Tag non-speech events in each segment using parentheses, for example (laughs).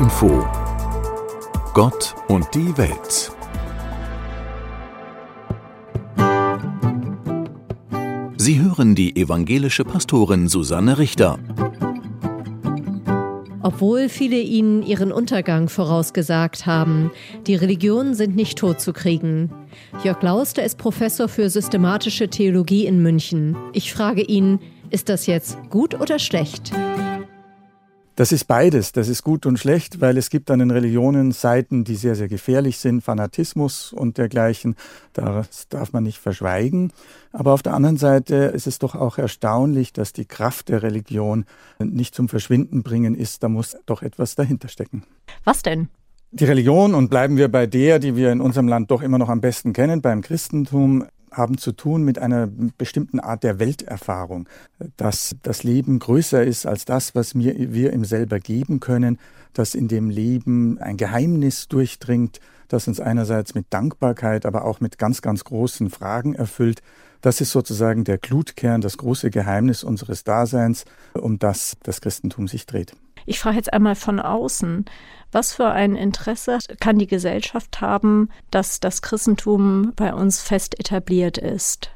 Info Gott und die Welt Sie hören die evangelische Pastorin Susanne Richter. Obwohl viele ihnen ihren Untergang vorausgesagt haben, die Religionen sind nicht totzukriegen. Jörg Lauster ist Professor für systematische Theologie in München. Ich frage ihn, ist das jetzt gut oder schlecht? Das ist beides. Das ist gut und schlecht, weil es gibt an den Religionen Seiten, die sehr, sehr gefährlich sind, Fanatismus und dergleichen. Das darf man nicht verschweigen. Aber auf der anderen Seite ist es doch auch erstaunlich, dass die Kraft der Religion nicht zum Verschwinden bringen ist. Da muss doch etwas dahinter stecken. Was denn? Die Religion, und bleiben wir bei der, die wir in unserem Land doch immer noch am besten kennen, beim Christentum, haben zu tun mit einer bestimmten Art der Welterfahrung, dass das Leben größer ist als das, was mir, wir ihm selber geben können, dass in dem Leben ein Geheimnis durchdringt, das uns einerseits mit Dankbarkeit, aber auch mit ganz, ganz großen Fragen erfüllt. Das ist sozusagen der Glutkern, das große Geheimnis unseres Daseins, um das das Christentum sich dreht. Ich frage jetzt einmal von außen, was für ein Interesse kann die Gesellschaft haben, dass das Christentum bei uns fest etabliert ist?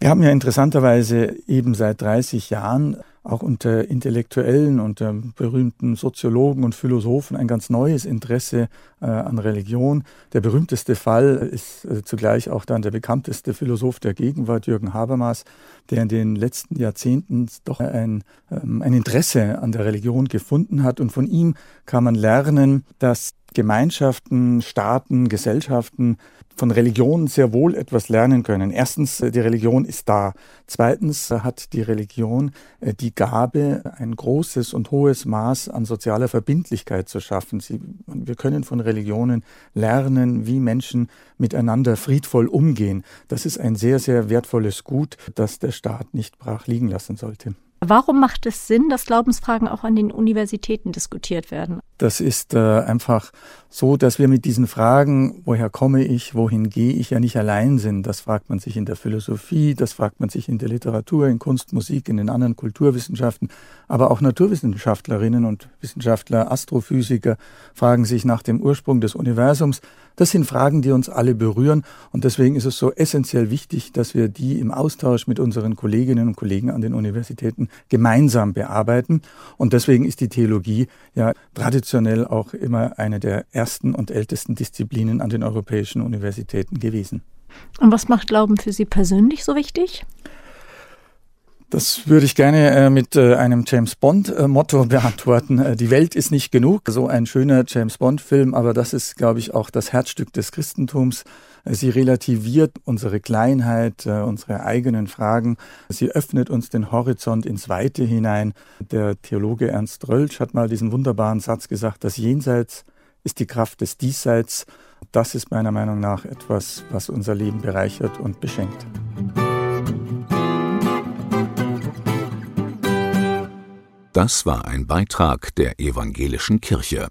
Wir haben ja interessanterweise eben seit 30 Jahren auch unter Intellektuellen, unter berühmten Soziologen und Philosophen ein ganz neues Interesse äh, an Religion. Der berühmteste Fall ist äh, zugleich auch dann der bekannteste Philosoph der Gegenwart, Jürgen Habermas, der in den letzten Jahrzehnten doch ein, ähm, ein Interesse an der Religion gefunden hat. Und von ihm kann man lernen, dass Gemeinschaften, Staaten, Gesellschaften von Religion sehr wohl etwas lernen können. Erstens, äh, die Religion ist da. Zweitens äh, hat die Religion äh, die Gabe, ein großes und hohes Maß an sozialer Verbindlichkeit zu schaffen. Sie, wir können von Religionen lernen, wie Menschen miteinander friedvoll umgehen. Das ist ein sehr, sehr wertvolles Gut, das der Staat nicht brach liegen lassen sollte. Warum macht es Sinn, dass Glaubensfragen auch an den Universitäten diskutiert werden? Das ist äh, einfach so, dass wir mit diesen Fragen, woher komme ich, wohin gehe ich, ja nicht allein sind. Das fragt man sich in der Philosophie, das fragt man sich in der Literatur, in Kunst, Musik, in den anderen Kulturwissenschaften, aber auch Naturwissenschaftlerinnen und Wissenschaftler, Astrophysiker fragen sich nach dem Ursprung des Universums. Das sind Fragen, die uns alle berühren und deswegen ist es so essentiell wichtig, dass wir die im Austausch mit unseren Kolleginnen und Kollegen an den Universitäten gemeinsam bearbeiten. Und deswegen ist die Theologie ja traditionell auch immer eine der ersten und ältesten Disziplinen an den europäischen Universitäten gewesen. Und was macht Glauben für Sie persönlich so wichtig? Das würde ich gerne äh, mit äh, einem James Bond-Motto äh, (laughs) beantworten. Die Welt ist nicht genug. So ein schöner James Bond-Film, aber das ist, glaube ich, auch das Herzstück des Christentums. Sie relativiert unsere Kleinheit, unsere eigenen Fragen. Sie öffnet uns den Horizont ins Weite hinein. Der Theologe Ernst Rölsch hat mal diesen wunderbaren Satz gesagt, das Jenseits ist die Kraft des Diesseits. Das ist meiner Meinung nach etwas, was unser Leben bereichert und beschenkt. Das war ein Beitrag der evangelischen Kirche.